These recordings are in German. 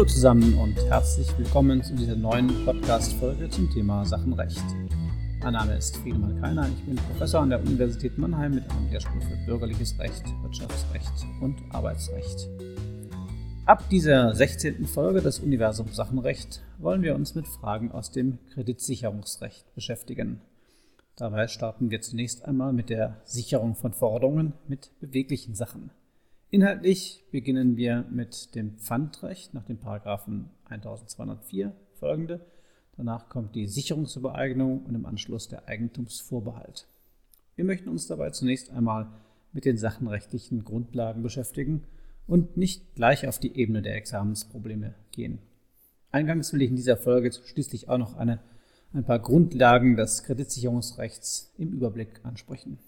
Hallo zusammen und herzlich willkommen zu dieser neuen Podcast-Folge zum Thema Sachenrecht. Mein Name ist Friedemann Keiner, ich bin Professor an der Universität Mannheim mit einem Lehrstuhl für Bürgerliches Recht, Wirtschaftsrecht und Arbeitsrecht. Ab dieser 16. Folge des Universum Sachenrecht wollen wir uns mit Fragen aus dem Kreditsicherungsrecht beschäftigen. Dabei starten wir zunächst einmal mit der Sicherung von Forderungen mit beweglichen Sachen. Inhaltlich beginnen wir mit dem Pfandrecht nach dem Paragraphen 1204 folgende. Danach kommt die Sicherungsübereignung und im Anschluss der Eigentumsvorbehalt. Wir möchten uns dabei zunächst einmal mit den sachenrechtlichen Grundlagen beschäftigen und nicht gleich auf die Ebene der Examensprobleme gehen. Eingangs will ich in dieser Folge schließlich auch noch eine, ein paar Grundlagen des Kreditsicherungsrechts im Überblick ansprechen.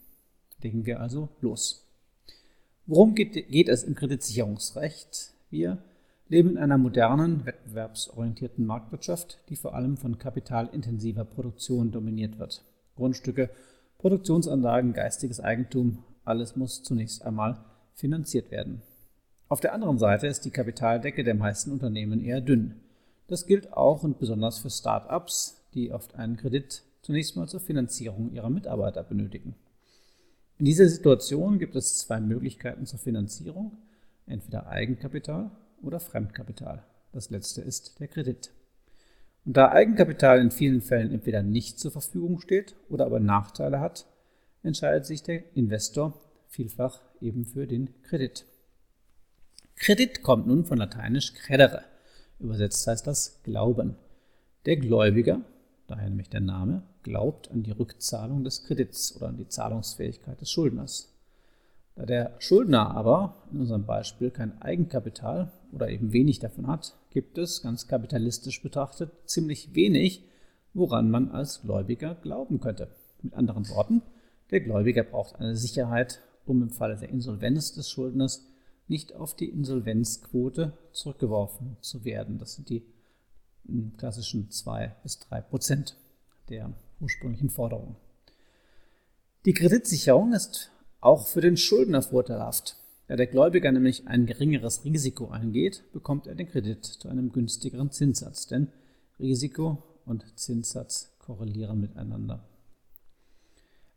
Legen wir also los. Worum geht, geht es im Kreditsicherungsrecht? Wir leben in einer modernen, wettbewerbsorientierten Marktwirtschaft, die vor allem von kapitalintensiver Produktion dominiert wird. Grundstücke, Produktionsanlagen, geistiges Eigentum, alles muss zunächst einmal finanziert werden. Auf der anderen Seite ist die Kapitaldecke der meisten Unternehmen eher dünn. Das gilt auch und besonders für Start-ups, die oft einen Kredit zunächst mal zur Finanzierung ihrer Mitarbeiter benötigen. In dieser Situation gibt es zwei Möglichkeiten zur Finanzierung, entweder Eigenkapital oder Fremdkapital. Das letzte ist der Kredit. Und da Eigenkapital in vielen Fällen entweder nicht zur Verfügung steht oder aber Nachteile hat, entscheidet sich der Investor vielfach eben für den Kredit. Kredit kommt nun von lateinisch credere. Übersetzt heißt das Glauben. Der Gläubiger daher nämlich der Name, glaubt an die Rückzahlung des Kredits oder an die Zahlungsfähigkeit des Schuldners. Da der Schuldner aber in unserem Beispiel kein Eigenkapital oder eben wenig davon hat, gibt es, ganz kapitalistisch betrachtet, ziemlich wenig, woran man als Gläubiger glauben könnte. Mit anderen Worten, der Gläubiger braucht eine Sicherheit, um im Falle der Insolvenz des Schuldners nicht auf die Insolvenzquote zurückgeworfen zu werden. Das sind die klassischen 2 bis 3 Prozent der ursprünglichen Forderung. Die Kreditsicherung ist auch für den Schuldner vorteilhaft. Da der Gläubiger nämlich ein geringeres Risiko eingeht, bekommt er den Kredit zu einem günstigeren Zinssatz, denn Risiko und Zinssatz korrelieren miteinander.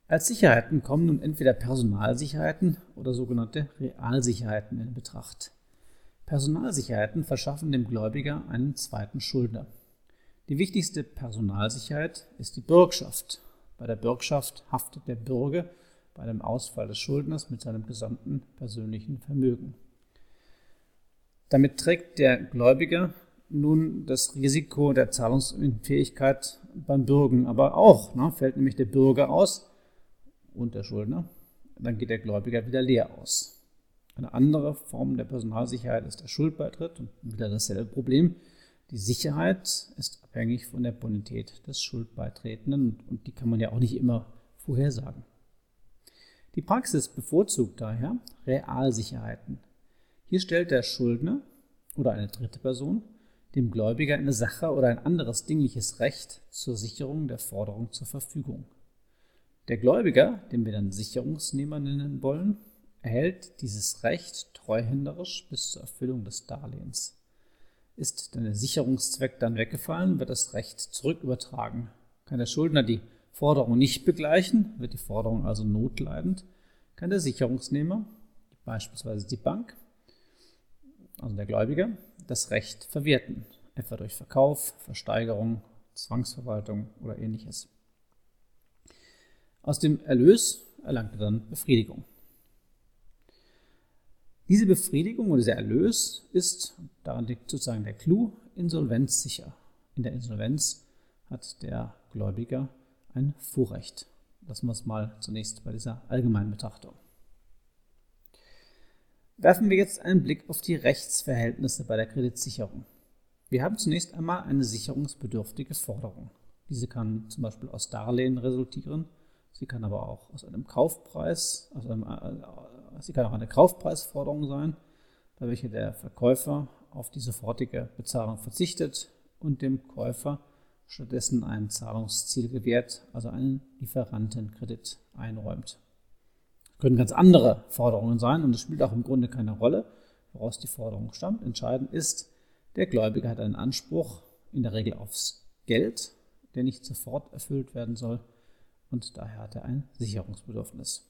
Als Sicherheiten kommen nun entweder Personalsicherheiten oder sogenannte Realsicherheiten in Betracht. Personalsicherheiten verschaffen dem Gläubiger einen zweiten Schuldner. Die wichtigste Personalsicherheit ist die Bürgschaft. Bei der Bürgschaft haftet der Bürger bei dem Ausfall des Schuldners mit seinem gesamten persönlichen Vermögen. Damit trägt der Gläubiger nun das Risiko der Zahlungsunfähigkeit beim Bürgen aber auch. Ne? Fällt nämlich der Bürger aus und der Schuldner, dann geht der Gläubiger wieder leer aus. Eine andere Form der Personalsicherheit ist der Schuldbeitritt und wieder dasselbe Problem. Die Sicherheit ist abhängig von der Bonität des Schuldbeitretenden und die kann man ja auch nicht immer vorhersagen. Die Praxis bevorzugt daher Realsicherheiten. Hier stellt der Schuldner oder eine dritte Person dem Gläubiger eine Sache oder ein anderes dingliches Recht zur Sicherung der Forderung zur Verfügung. Der Gläubiger, den wir dann Sicherungsnehmer nennen wollen, erhält dieses Recht treuhänderisch bis zur Erfüllung des Darlehens. Ist der Sicherungszweck dann weggefallen, wird das Recht zurückübertragen. Kann der Schuldner die Forderung nicht begleichen, wird die Forderung also notleidend, kann der Sicherungsnehmer, beispielsweise die Bank, also der Gläubiger, das Recht verwerten, etwa durch Verkauf, Versteigerung, Zwangsverwaltung oder ähnliches. Aus dem Erlös erlangt er dann Befriedigung. Diese Befriedigung oder dieser Erlös ist, daran liegt sozusagen der Clou, insolvenzsicher. In der Insolvenz hat der Gläubiger ein Vorrecht. Lassen wir es mal zunächst bei dieser allgemeinen Betrachtung. Werfen wir jetzt einen Blick auf die Rechtsverhältnisse bei der Kreditsicherung. Wir haben zunächst einmal eine sicherungsbedürftige Forderung. Diese kann zum Beispiel aus Darlehen resultieren, sie kann aber auch aus einem Kaufpreis, aus einem Sie kann auch eine Kaufpreisforderung sein, bei welcher der Verkäufer auf die sofortige Bezahlung verzichtet und dem Käufer stattdessen ein Zahlungsziel gewährt, also einen Lieferantenkredit einräumt. Das können ganz andere Forderungen sein und es spielt auch im Grunde keine Rolle, woraus die Forderung stammt. Entscheidend ist, Der Gläubiger hat einen Anspruch in der Regel aufs Geld, der nicht sofort erfüllt werden soll und daher hat er ein Sicherungsbedürfnis.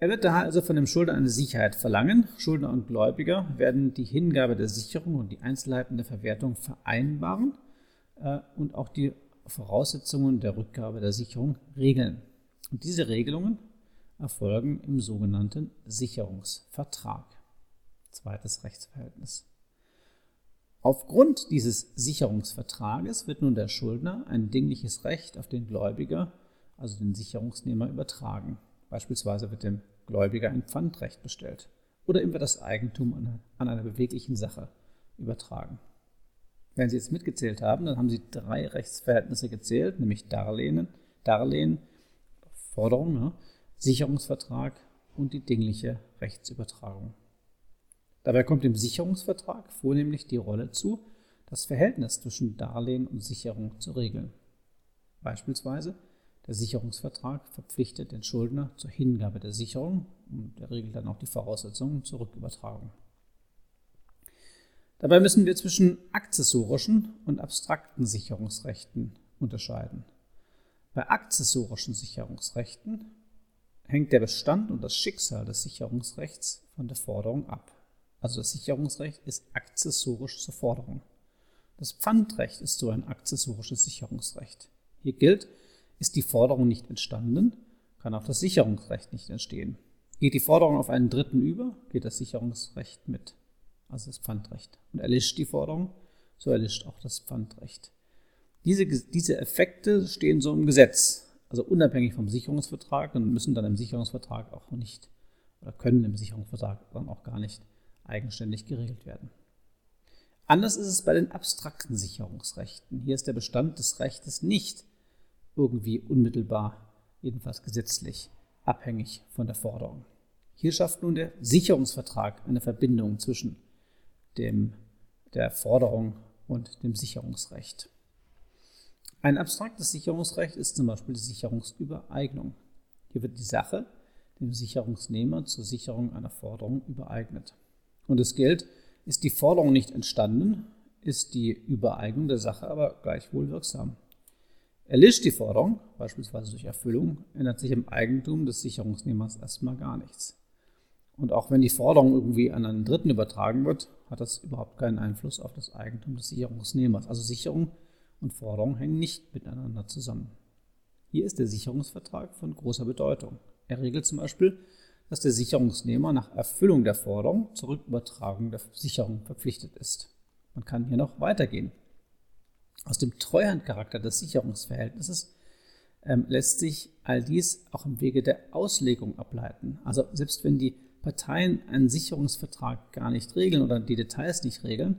Er wird daher also von dem Schuldner eine Sicherheit verlangen. Schuldner und Gläubiger werden die Hingabe der Sicherung und die Einzelheiten der Verwertung vereinbaren äh, und auch die Voraussetzungen der Rückgabe der Sicherung regeln. Und diese Regelungen erfolgen im sogenannten Sicherungsvertrag. Zweites Rechtsverhältnis. Aufgrund dieses Sicherungsvertrages wird nun der Schuldner ein dingliches Recht auf den Gläubiger, also den Sicherungsnehmer, übertragen. Beispielsweise wird dem Gläubiger ein Pfandrecht bestellt oder wird das Eigentum an, einer beweglichen Sache übertragen. Wenn Sie jetzt mitgezählt haben, dann haben Sie drei Rechtsverhältnisse gezählt, nämlich Darlehen, Darlehen Forderung, ne, Sicherungsvertrag und die dingliche Rechtsübertragung. Dabei kommt dem Sicherungsvertrag vornehmlich die Rolle zu, das Verhältnis zwischen Darlehen und Sicherung zu regeln. Beispielsweise der Sicherungsvertrag verpflichtet den Schuldner zur Hingabe der Sicherung und er regelt dann auch die Voraussetzungen zur Rückübertragung. Dabei müssen wir zwischen akzessorischen und abstrakten Sicherungsrechten unterscheiden. Bei akzessorischen Sicherungsrechten hängt der Bestand und das Schicksal des Sicherungsrechts von der Forderung ab. Also das Sicherungsrecht ist akzessorisch zur Forderung. Das Pfandrecht ist so ein akzessorisches Sicherungsrecht. Hier gilt, ist die Forderung nicht entstanden, kann auch das Sicherungsrecht nicht entstehen. Geht die Forderung auf einen Dritten über, geht das Sicherungsrecht mit, also das Pfandrecht. Und erlischt die Forderung, so erlischt auch das Pfandrecht. Diese, diese Effekte stehen so im Gesetz, also unabhängig vom Sicherungsvertrag und müssen dann im Sicherungsvertrag auch nicht oder können im Sicherungsvertrag dann auch gar nicht eigenständig geregelt werden. Anders ist es bei den abstrakten Sicherungsrechten. Hier ist der Bestand des Rechtes nicht irgendwie unmittelbar, jedenfalls gesetzlich, abhängig von der Forderung. Hier schafft nun der Sicherungsvertrag eine Verbindung zwischen dem, der Forderung und dem Sicherungsrecht. Ein abstraktes Sicherungsrecht ist zum Beispiel die Sicherungsübereignung. Hier wird die Sache dem Sicherungsnehmer zur Sicherung einer Forderung übereignet und es gilt, ist die Forderung nicht entstanden, ist die Übereignung der Sache aber gleichwohl wirksam. Erlischt die Forderung, beispielsweise durch Erfüllung, ändert sich im Eigentum des Sicherungsnehmers erstmal gar nichts. Und auch wenn die Forderung irgendwie an einen Dritten übertragen wird, hat das überhaupt keinen Einfluss auf das Eigentum des Sicherungsnehmers. Also Sicherung und Forderung hängen nicht miteinander zusammen. Hier ist der Sicherungsvertrag von großer Bedeutung. Er regelt zum Beispiel, dass der Sicherungsnehmer nach Erfüllung der Forderung zur Rückübertragung der Sicherung verpflichtet ist. Man kann hier noch weitergehen. Aus dem Treuhandcharakter des Sicherungsverhältnisses ähm, lässt sich all dies auch im Wege der Auslegung ableiten. Also selbst wenn die Parteien einen Sicherungsvertrag gar nicht regeln oder die Details nicht regeln,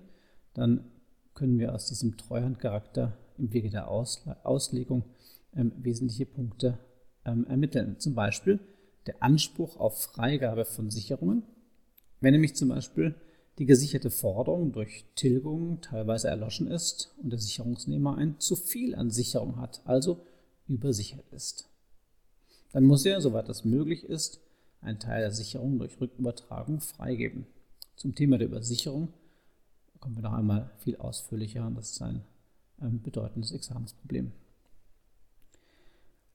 dann können wir aus diesem Treuhandcharakter im Wege der Ausle Auslegung ähm, wesentliche Punkte ähm, ermitteln. Zum Beispiel, der Anspruch auf Freigabe von Sicherungen, wenn nämlich zum Beispiel die gesicherte Forderung durch Tilgung teilweise erloschen ist und der Sicherungsnehmer ein zu viel an Sicherung hat, also übersichert ist. Dann muss er, soweit das möglich ist, einen Teil der Sicherung durch Rückübertragung freigeben. Zum Thema der Übersicherung kommen wir noch einmal viel ausführlicher und das ist ein ähm, bedeutendes Examensproblem.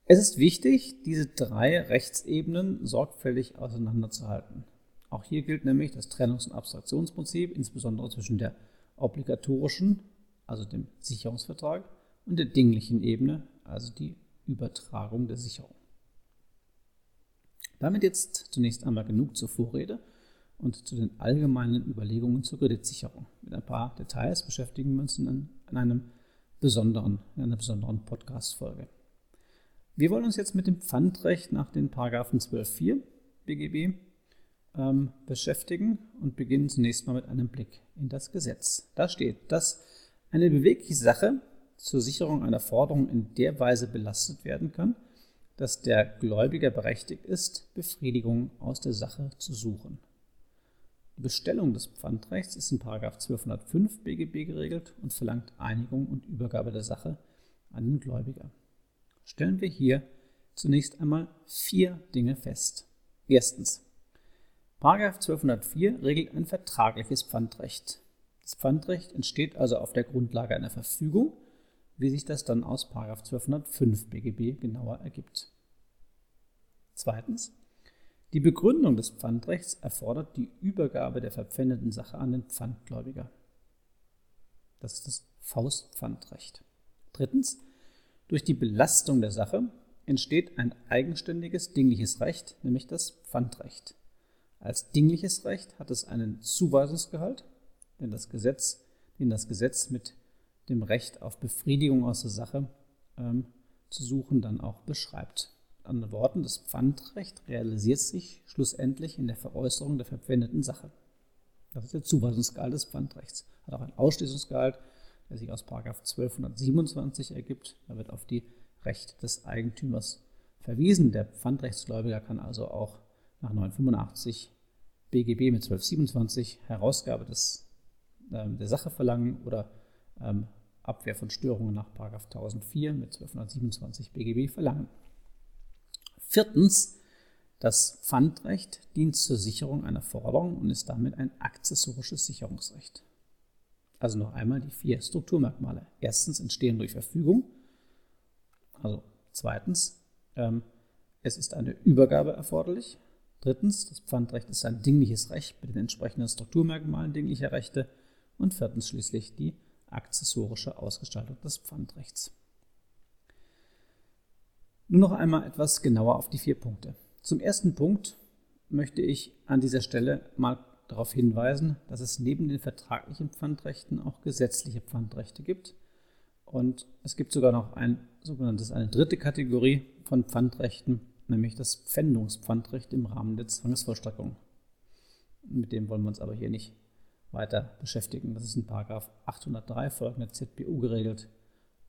Es ist wichtig, diese drei Rechtsebenen sorgfältig auseinanderzuhalten. Auch hier gilt nämlich das Trennungs- und Abstraktionsprinzip, insbesondere zwischen der obligatorischen, also dem Sicherungsvertrag, und der dinglichen Ebene, also die Übertragung der Sicherung. Damit jetzt zunächst einmal genug zur Vorrede und zu den allgemeinen Überlegungen zur Kreditsicherung. Mit ein paar Details beschäftigen wir uns in, einem besonderen, in einer besonderen Podcast-Folge. Wir wollen uns jetzt mit dem Pfandrecht nach den Paragraphen 12.4 BGB ähm, beschäftigen und beginnen zunächst mal mit einem Blick in das Gesetz. Da steht, dass eine bewegliche Sache zur Sicherung einer Forderung in der Weise belastet werden kann, dass der Gläubiger berechtigt ist, Befriedigung aus der Sache zu suchen. Die Bestellung des Pfandrechts ist in 1205 BGB geregelt und verlangt Einigung und Übergabe der Sache an den Gläubiger stellen wir hier zunächst einmal vier Dinge fest. Erstens. Paragraph 1204 regelt ein vertragliches Pfandrecht. Das Pfandrecht entsteht also auf der Grundlage einer Verfügung, wie sich das dann aus 1205 BGB genauer ergibt. Zweitens. Die Begründung des Pfandrechts erfordert die Übergabe der verpfändeten Sache an den Pfandgläubiger. Das ist das Faustpfandrecht. Drittens. Durch die Belastung der Sache entsteht ein eigenständiges dingliches Recht, nämlich das Pfandrecht. Als dingliches Recht hat es einen Zuweisungsgehalt, den das Gesetz, den das Gesetz mit dem Recht auf Befriedigung aus der Sache ähm, zu suchen dann auch beschreibt. Mit anderen Worten, das Pfandrecht realisiert sich schlussendlich in der Veräußerung der verpfändeten Sache. Das ist der Zuweisungsgehalt des Pfandrechts. Hat auch einen Ausschließungsgehalt, der sich aus 1227 ergibt. Da wird auf die Rechte des Eigentümers verwiesen. Der Pfandrechtsgläubiger kann also auch nach 985 BGB mit 1227 Herausgabe des, äh, der Sache verlangen oder ähm, Abwehr von Störungen nach 1004 mit 1227 BGB verlangen. Viertens, das Pfandrecht dient zur Sicherung einer Forderung und ist damit ein akzessorisches Sicherungsrecht. Also noch einmal die vier Strukturmerkmale. Erstens entstehen durch Verfügung. Also zweitens, ähm, es ist eine Übergabe erforderlich. Drittens, das Pfandrecht ist ein dingliches Recht mit den entsprechenden Strukturmerkmalen dinglicher Rechte. Und viertens schließlich die akzessorische Ausgestaltung des Pfandrechts. Nun noch einmal etwas genauer auf die vier Punkte. Zum ersten Punkt möchte ich an dieser Stelle mal darauf hinweisen, dass es neben den vertraglichen Pfandrechten auch gesetzliche Pfandrechte gibt. Und es gibt sogar noch ein sogenanntes, eine dritte Kategorie von Pfandrechten, nämlich das Pfändungspfandrecht im Rahmen der Zwangsvollstreckung. Mit dem wollen wir uns aber hier nicht weiter beschäftigen. Das ist in Paragraph 803 folgender ZBU geregelt.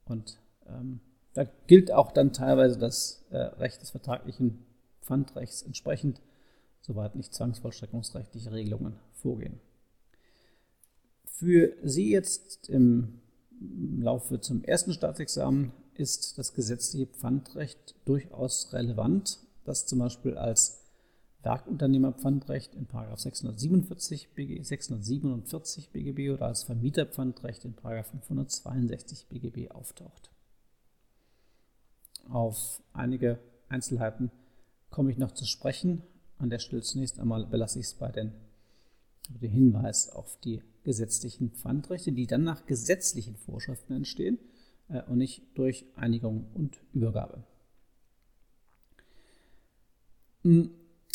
Und ähm, da gilt auch dann teilweise das äh, Recht des vertraglichen Pfandrechts entsprechend, soweit nicht zwangsvollstreckungsrechtliche Regelungen vorgehen. Für Sie jetzt im Laufe zum ersten Staatsexamen ist das gesetzliche Pfandrecht durchaus relevant, das zum Beispiel als Werkunternehmerpfandrecht in 647 BG, 647 BGB oder als Vermieterpfandrecht in 562 BGB auftaucht. Auf einige Einzelheiten komme ich noch zu sprechen. An der Stelle zunächst einmal belasse ich es bei den, dem Hinweis auf die gesetzlichen Pfandrechte, die dann nach gesetzlichen Vorschriften entstehen und nicht durch Einigung und Übergabe. Hm,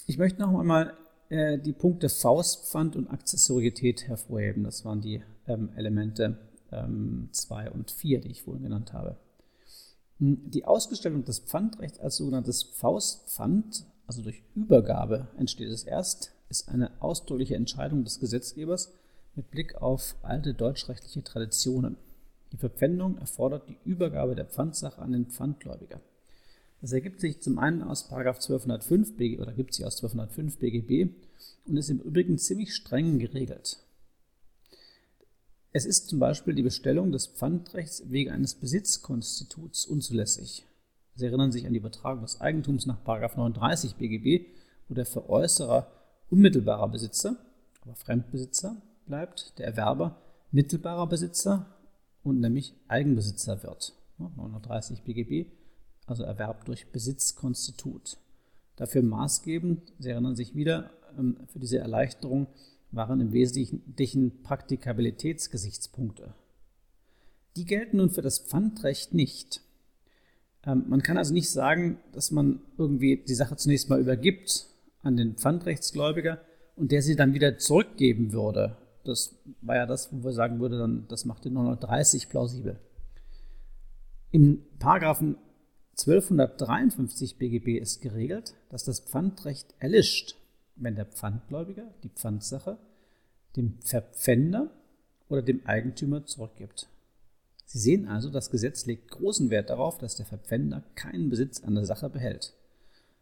ich möchte noch einmal äh, die Punkte Faustpfand und Akzessorietät hervorheben. Das waren die ähm, Elemente 2 ähm, und 4, die ich vorhin genannt habe. Hm, die Ausgestaltung des Pfandrechts als sogenanntes Faustpfand, also durch Übergabe entsteht es erst, ist eine ausdrückliche Entscheidung des Gesetzgebers mit Blick auf alte deutschrechtliche Traditionen. Die Verpfändung erfordert die Übergabe der Pfandsache an den Pfandgläubiger. Das ergibt sich zum einen aus 1205 BGB oder gibt sich aus 1205 BGB und ist im Übrigen ziemlich streng geregelt. Es ist zum Beispiel die Bestellung des Pfandrechts wegen eines Besitzkonstituts unzulässig. Sie erinnern sich an die Übertragung des Eigentums nach 39 BGB, wo der Veräußerer unmittelbarer Besitzer, aber Fremdbesitzer bleibt, der Erwerber mittelbarer Besitzer und nämlich Eigenbesitzer wird. 39 BGB also Erwerb durch Besitzkonstitut. Dafür maßgebend, Sie erinnern sich wieder, ähm, für diese Erleichterung waren im Wesentlichen Praktikabilitätsgesichtspunkte. Die gelten nun für das Pfandrecht nicht. Ähm, man kann also nicht sagen, dass man irgendwie die Sache zunächst mal übergibt an den Pfandrechtsgläubiger und der sie dann wieder zurückgeben würde. Das war ja das, wo wir sagen würden, das macht den 930 plausibel. Im Paragraphen 1253 BGB ist geregelt, dass das Pfandrecht erlischt, wenn der Pfandgläubiger die Pfandsache dem Verpfänder oder dem Eigentümer zurückgibt. Sie sehen also, das Gesetz legt großen Wert darauf, dass der Verpfänder keinen Besitz an der Sache behält.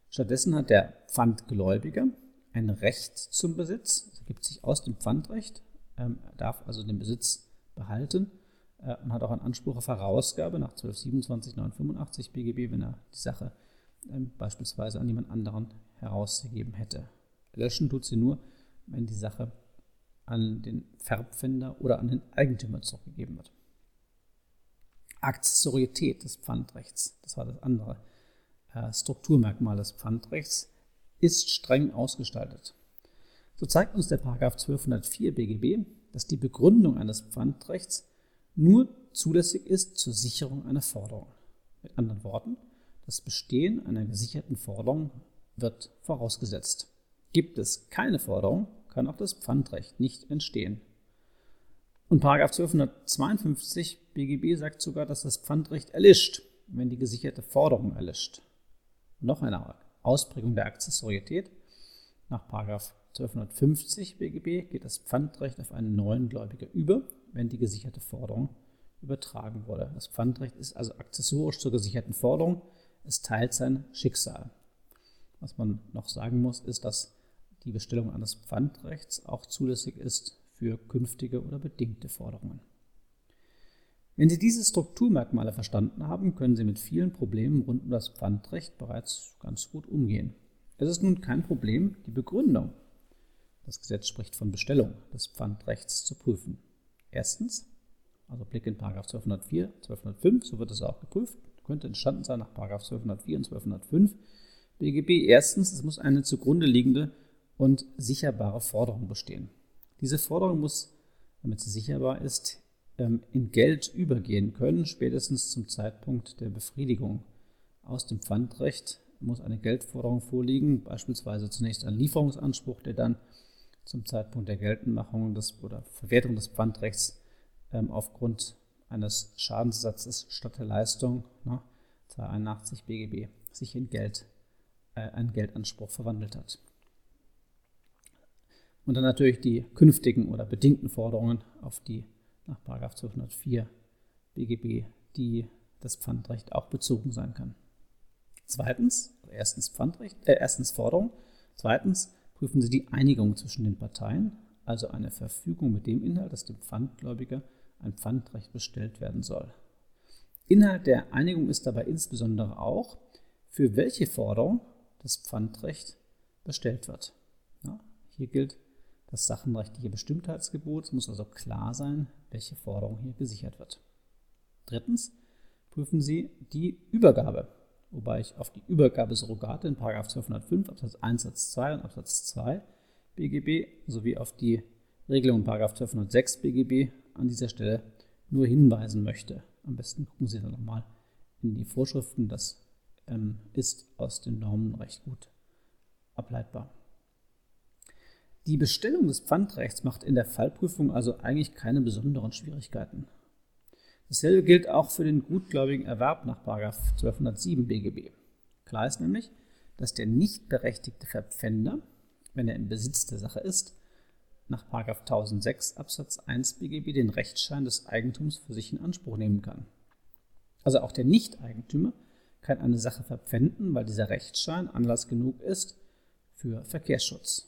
Stattdessen hat der Pfandgläubiger ein Recht zum Besitz, ergibt sich aus dem Pfandrecht, ähm, er darf also den Besitz behalten äh, und hat auch einen Anspruch auf Herausgabe nach 1227 985 BGB, wenn er die Sache ähm, beispielsweise an jemand anderen herausgegeben hätte. Löschen tut sie nur, wenn die Sache an den Verbpfänder oder an den Eigentümer zurückgegeben wird. Akzessorietät des Pfandrechts, das war das andere äh, Strukturmerkmal des Pfandrechts, ist streng ausgestaltet. So zeigt uns der Paragraph 1204 BGB, dass die Begründung eines Pfandrechts nur zulässig ist zur Sicherung einer Forderung. Mit anderen Worten, das Bestehen einer gesicherten Forderung wird vorausgesetzt. Gibt es keine Forderung, kann auch das Pfandrecht nicht entstehen. Und Paragraph 1252 BGB sagt sogar, dass das Pfandrecht erlischt, wenn die gesicherte Forderung erlischt. Noch eine Ausprägung der Akzessorietät. Nach 1250 BGB geht das Pfandrecht auf einen neuen Gläubiger über, wenn die gesicherte Forderung übertragen wurde. Das Pfandrecht ist also akzessorisch zur gesicherten Forderung. Es teilt sein Schicksal. Was man noch sagen muss, ist, dass die Bestellung eines Pfandrechts auch zulässig ist für künftige oder bedingte Forderungen. Wenn Sie diese Strukturmerkmale verstanden haben, können Sie mit vielen Problemen rund um das Pfandrecht bereits ganz gut umgehen. Es ist nun kein Problem, die Begründung, das Gesetz spricht von Bestellung des Pfandrechts, zu prüfen. Erstens, also Blick in 1204, 1205, so wird es auch geprüft, könnte entstanden sein nach 1204 und 1205 BGB. Erstens, es muss eine zugrunde liegende und sicherbare Forderung bestehen. Diese Forderung muss, damit sie sicherbar ist, ähm, in Geld übergehen können, spätestens zum Zeitpunkt der Befriedigung. Aus dem Pfandrecht muss eine Geldforderung vorliegen, beispielsweise zunächst ein Lieferungsanspruch, der dann zum Zeitpunkt der Geltendmachung des, oder Verwertung des Pfandrechts ähm, aufgrund eines Schadenssatzes statt der Leistung, ne, 281 BGB, sich in Geld, äh, einen Geldanspruch verwandelt hat. Und dann natürlich die künftigen oder bedingten Forderungen auf die nach 1204 BGB, die das Pfandrecht auch bezogen sein kann. Zweitens, erstens Pfandrecht, äh, erstens Forderung. Zweitens prüfen Sie die Einigung zwischen den Parteien, also eine Verfügung mit dem Inhalt, dass dem Pfandgläubiger ein Pfandrecht bestellt werden soll. Inhalt der Einigung ist dabei insbesondere auch, für welche Forderung das Pfandrecht bestellt wird. Ja, hier gilt das sachenrechtliche Bestimmtheitsgebot. Es muss also klar sein, welche Forderung hier gesichert wird. Drittens prüfen Sie die Übergabe, wobei ich auf die Übergabesurrogate in 1205 Absatz 1 Satz 2 und Absatz 2 BGB sowie auf die Regelung in 1206 BGB an dieser Stelle nur hinweisen möchte. Am besten gucken Sie dann nochmal in die Vorschriften. Das ähm, ist aus den Normen recht gut ableitbar. Die Bestellung des Pfandrechts macht in der Fallprüfung also eigentlich keine besonderen Schwierigkeiten. Dasselbe gilt auch für den gutgläubigen Erwerb nach 1207 BGB. Klar ist nämlich, dass der nicht berechtigte Verpfänder, wenn er im Besitz der Sache ist, nach 1006 Absatz 1 BGB den Rechtsschein des Eigentums für sich in Anspruch nehmen kann. Also auch der Nicht-Eigentümer kann eine Sache verpfänden, weil dieser Rechtsschein Anlass genug ist für Verkehrsschutz.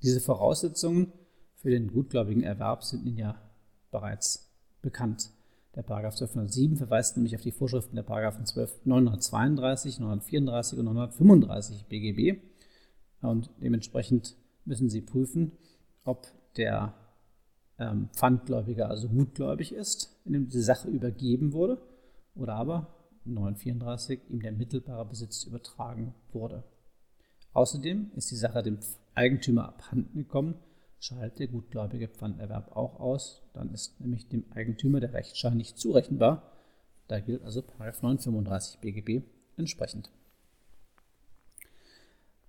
Diese Voraussetzungen für den gutgläubigen Erwerb sind Ihnen ja bereits bekannt. Der Paragraph 1207 verweist nämlich auf die Vorschriften der Paragraphen 12, 932, 934 und 935 BGB. Und dementsprechend müssen Sie prüfen, ob der ähm, Pfandgläubiger also gutgläubig ist, in dem diese Sache übergeben wurde, oder aber 934 ihm der mittelbare Besitz übertragen wurde. Außerdem ist die Sache dem Eigentümer abhanden gekommen, schaltet der gutgläubige Pfanderwerb auch aus. Dann ist nämlich dem Eigentümer der Rechtsschein nicht zurechenbar. Da gilt also 935 BGB entsprechend.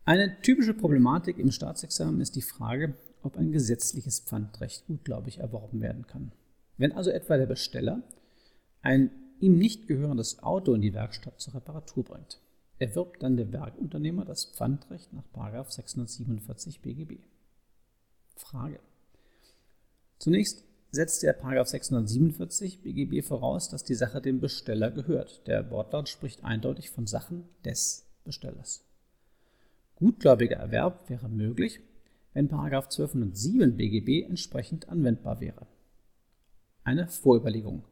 Eine typische Problematik im Staatsexamen ist die Frage, ob ein gesetzliches Pfandrecht gutgläubig erworben werden kann. Wenn also etwa der Besteller ein ihm nicht gehörendes Auto in die Werkstatt zur Reparatur bringt, erwirbt dann der Werkunternehmer das Pfandrecht nach 647 BGB. Frage. Zunächst setzt der 647 BGB voraus, dass die Sache dem Besteller gehört. Der Wortlaut spricht eindeutig von Sachen des Bestellers. Gutgläubiger Erwerb wäre möglich, wenn 1207 BGB entsprechend anwendbar wäre. Eine Vorüberlegung.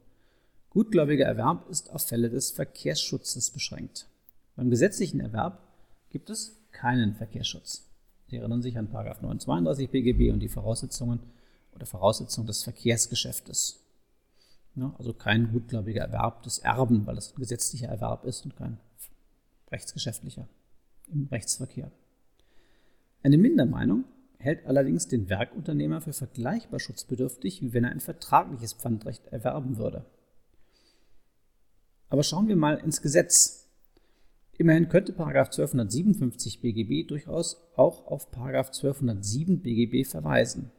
Gutgläubiger Erwerb ist auf Fälle des Verkehrsschutzes beschränkt. Beim gesetzlichen Erwerb gibt es keinen Verkehrsschutz. Sie erinnern sich an 932 BGB und die Voraussetzungen oder Voraussetzung des Verkehrsgeschäftes. Ja, also kein gutgläubiger Erwerb des Erben, weil es ein gesetzlicher Erwerb ist und kein rechtsgeschäftlicher im Rechtsverkehr. Eine Mindermeinung hält allerdings den Werkunternehmer für vergleichbar schutzbedürftig, wie wenn er ein vertragliches Pfandrecht erwerben würde. Aber schauen wir mal ins Gesetz. Immerhin könnte 1257 BGB durchaus auch auf 1207 BGB verweisen.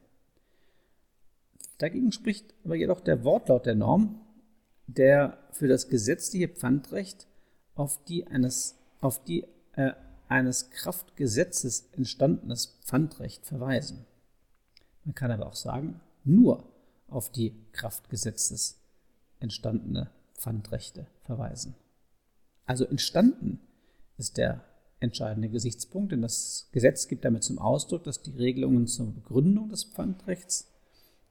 Dagegen spricht aber jedoch der Wortlaut der Norm, der für das gesetzliche Pfandrecht auf die eines, auf die, äh, eines Kraftgesetzes entstandenes Pfandrecht verweisen. Man kann aber auch sagen, nur auf die Kraftgesetzes entstandene Pfandrechte verweisen. Also entstanden ist der entscheidende Gesichtspunkt, denn das Gesetz gibt damit zum Ausdruck, dass die Regelungen zur Begründung des Pfandrechts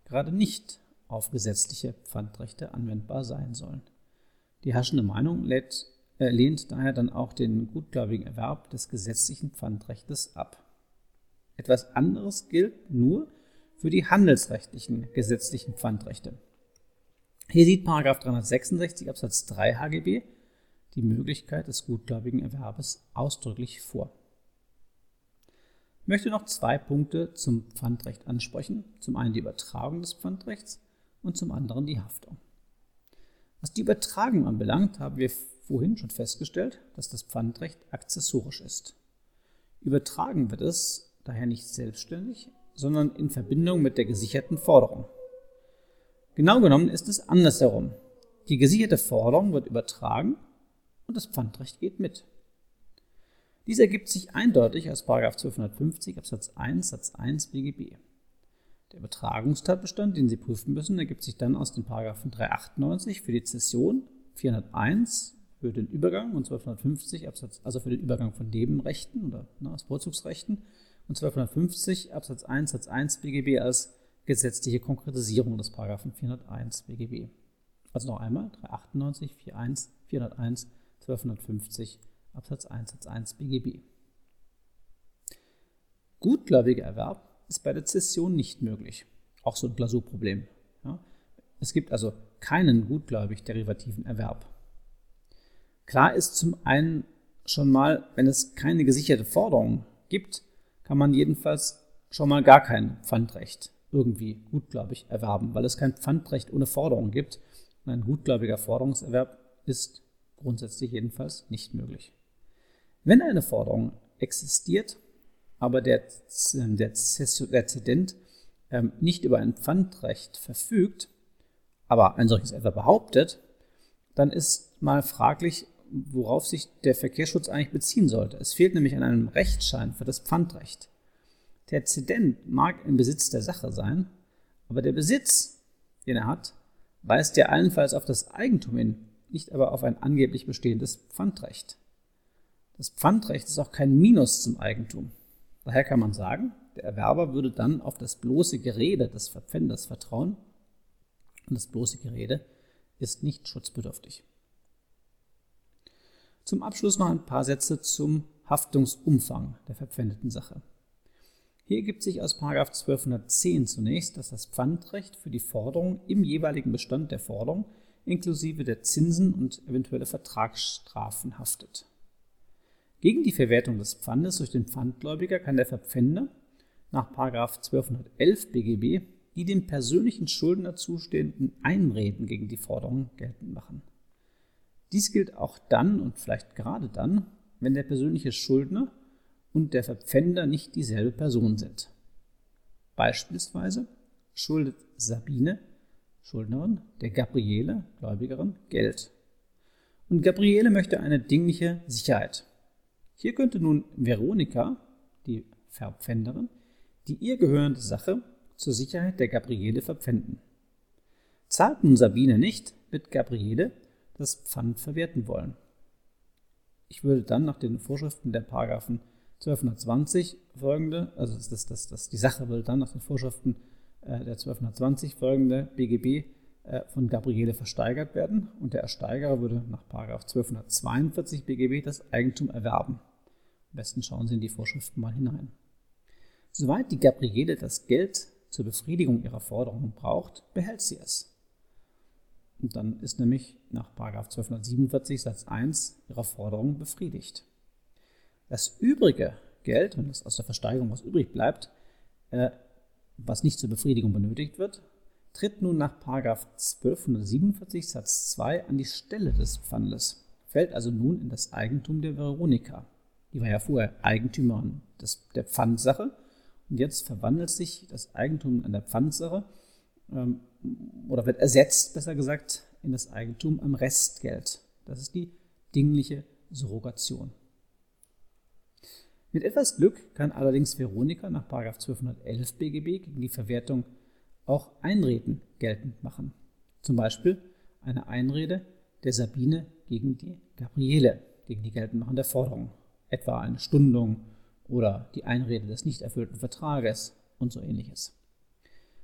gerade nicht auf gesetzliche Pfandrechte anwendbar sein sollen. Die herrschende Meinung lädt, äh, lehnt daher dann auch den gutgläubigen Erwerb des gesetzlichen Pfandrechtes ab. Etwas anderes gilt nur für die handelsrechtlichen gesetzlichen Pfandrechte. Hier sieht 366 Absatz 3 HGB die Möglichkeit des gutgläubigen Erwerbes ausdrücklich vor. Ich möchte noch zwei Punkte zum Pfandrecht ansprechen. Zum einen die Übertragung des Pfandrechts und zum anderen die Haftung. Was die Übertragung anbelangt, haben wir vorhin schon festgestellt, dass das Pfandrecht akzessorisch ist. Übertragen wird es daher nicht selbstständig, sondern in Verbindung mit der gesicherten Forderung. Genau genommen ist es andersherum. Die gesicherte Forderung wird übertragen und das Pfandrecht geht mit. Dies ergibt sich eindeutig aus 1250 Absatz 1 Satz 1 BGB. Der Übertragungstatbestand, den Sie prüfen müssen, ergibt sich dann aus den Paragraphen 398 für die Zession, 401 für den Übergang und 1250 Absatz, also für den Übergang von Nebenrechten oder ne, aus Vorzugsrechten und 1250 Absatz 1 Satz 1 BGB als gesetzliche Konkretisierung des Paragraphen 401 BGB. Also noch einmal 398, 41, 401, 1250 Absatz 1 Satz 1 BGB. Gutgläubiger Erwerb ist bei der Zession nicht möglich. Auch so ein Klausurproblem. Ja? Es gibt also keinen gutgläubig derivativen Erwerb. Klar ist zum einen schon mal, wenn es keine gesicherte Forderung gibt, kann man jedenfalls schon mal gar kein Pfandrecht irgendwie gutgläubig erwerben, weil es kein Pfandrecht ohne Forderung gibt. Und ein gutgläubiger Forderungserwerb ist grundsätzlich jedenfalls nicht möglich. Wenn eine Forderung existiert, aber der, der, der Zedent ähm, nicht über ein Pfandrecht verfügt, aber ein solches etwa behauptet, dann ist mal fraglich, worauf sich der Verkehrsschutz eigentlich beziehen sollte. Es fehlt nämlich an einem Rechtsschein für das Pfandrecht. Der Zedent mag im Besitz der Sache sein, aber der Besitz, den er hat, weist ja allenfalls auf das Eigentum hin, nicht aber auf ein angeblich bestehendes Pfandrecht. Das Pfandrecht ist auch kein Minus zum Eigentum. Daher kann man sagen, der Erwerber würde dann auf das bloße Gerede des Verpfänders vertrauen und das bloße Gerede ist nicht schutzbedürftig. Zum Abschluss noch ein paar Sätze zum Haftungsumfang der verpfändeten Sache. Hier ergibt sich aus 1210 zunächst, dass das Pfandrecht für die Forderung im jeweiligen Bestand der Forderung inklusive der Zinsen und eventuelle Vertragsstrafen haftet. Gegen die Verwertung des Pfandes durch den Pfandgläubiger kann der Verpfänder nach 1211 BGB die dem persönlichen Schuldner zustehenden Einreden gegen die Forderung geltend machen. Dies gilt auch dann und vielleicht gerade dann, wenn der persönliche Schuldner und der Verpfänder nicht dieselbe Person sind. Beispielsweise schuldet Sabine, Schuldnerin, der Gabriele, Gläubigerin, Geld. Und Gabriele möchte eine dingliche Sicherheit. Hier könnte nun Veronika, die Verpfänderin, die ihr gehörende Sache zur Sicherheit der Gabriele verpfänden. Zahlt nun Sabine nicht, wird Gabriele das Pfand verwerten wollen. Ich würde dann nach den Vorschriften der Paragraphen 1220 folgende, also das, das, das, die Sache würde dann nach den Vorschriften der 1220 folgende BGB äh, von Gabriele versteigert werden und der Ersteigerer würde nach 1242 BGB das Eigentum erwerben. Am besten schauen Sie in die Vorschriften mal hinein. Soweit die Gabriele das Geld zur Befriedigung ihrer Forderungen braucht, behält sie es. Und dann ist nämlich nach 1247 Satz 1 ihrer Forderung befriedigt. Das übrige Geld, wenn es aus der Versteigerung was übrig bleibt, äh, was nicht zur Befriedigung benötigt wird, tritt nun nach 1247 Satz 2 an die Stelle des Pfandes, fällt also nun in das Eigentum der Veronika. Die war ja vorher Eigentümerin des, der Pfandsache und jetzt verwandelt sich das Eigentum an der Pfandsache ähm, oder wird ersetzt, besser gesagt, in das Eigentum am Restgeld. Das ist die dingliche Surrogation. Mit etwas Glück kann allerdings Veronika nach 1211 BGB gegen die Verwertung auch Einreden geltend machen. Zum Beispiel eine Einrede der Sabine gegen die Gabriele, gegen die geltendmachende Forderung, etwa eine Stundung oder die Einrede des nicht erfüllten Vertrages und so ähnliches.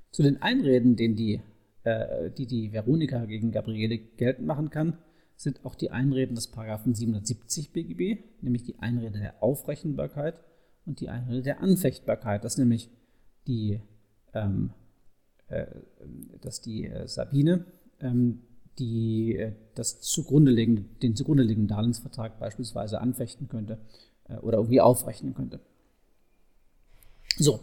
Zu den Einreden, den die, äh, die die Veronika gegen Gabriele geltend machen kann, sind auch die Einreden des Paragraphen 770 BGB, nämlich die Einrede der Aufrechenbarkeit und die Einrede der Anfechtbarkeit, dass nämlich die, ähm, äh, dass die äh, Sabine ähm, die, äh, das zugrunde liegende, den zugrunde liegenden Darlehensvertrag beispielsweise anfechten könnte äh, oder irgendwie aufrechnen könnte. So,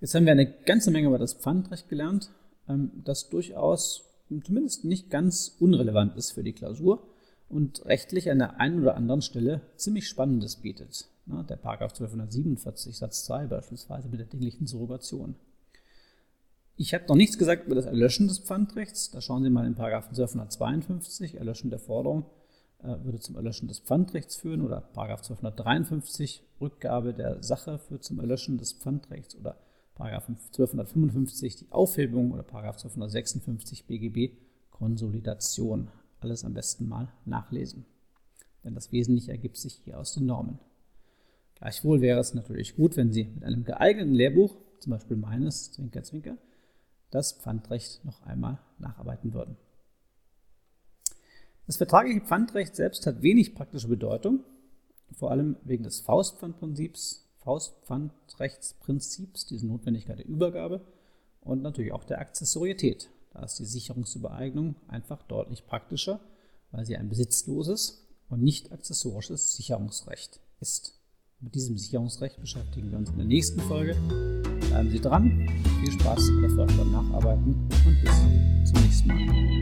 jetzt haben wir eine ganze Menge über das Pfandrecht gelernt, ähm, das durchaus zumindest nicht ganz unrelevant ist für die Klausur und rechtlich an der einen oder anderen Stelle ziemlich Spannendes bietet. Der Paragraph 1247 Satz 2 beispielsweise mit der dinglichen Surrogation. Ich habe noch nichts gesagt über das Erlöschen des Pfandrechts. Da schauen Sie mal in Paragraph 1252, Erlöschen der Forderung äh, würde zum Erlöschen des Pfandrechts führen oder Paragraph 1253, Rückgabe der Sache führt zum Erlöschen des Pfandrechts oder Paragraph 1255 die Aufhebung oder Paragraph 1256 BGB Konsolidation. Alles am besten mal nachlesen. Denn das Wesentliche ergibt sich hier aus den Normen. Gleichwohl wäre es natürlich gut, wenn Sie mit einem geeigneten Lehrbuch, zum Beispiel meines, Zwinker, Zwinker, das Pfandrecht noch einmal nacharbeiten würden. Das vertragliche Pfandrecht selbst hat wenig praktische Bedeutung, vor allem wegen des Faustpfandprinzips, Faustpfandrechtsprinzips, diese Notwendigkeit der Übergabe und natürlich auch der Akzessorietät. Da ist die Sicherungsübereignung einfach deutlich praktischer, weil sie ein besitzloses und nicht akzessorisches Sicherungsrecht ist. Mit diesem Sicherungsrecht beschäftigen wir uns in der nächsten Folge. Bleiben Sie dran, viel Spaß bei der Förderung beim Nacharbeiten und bis zum nächsten Mal.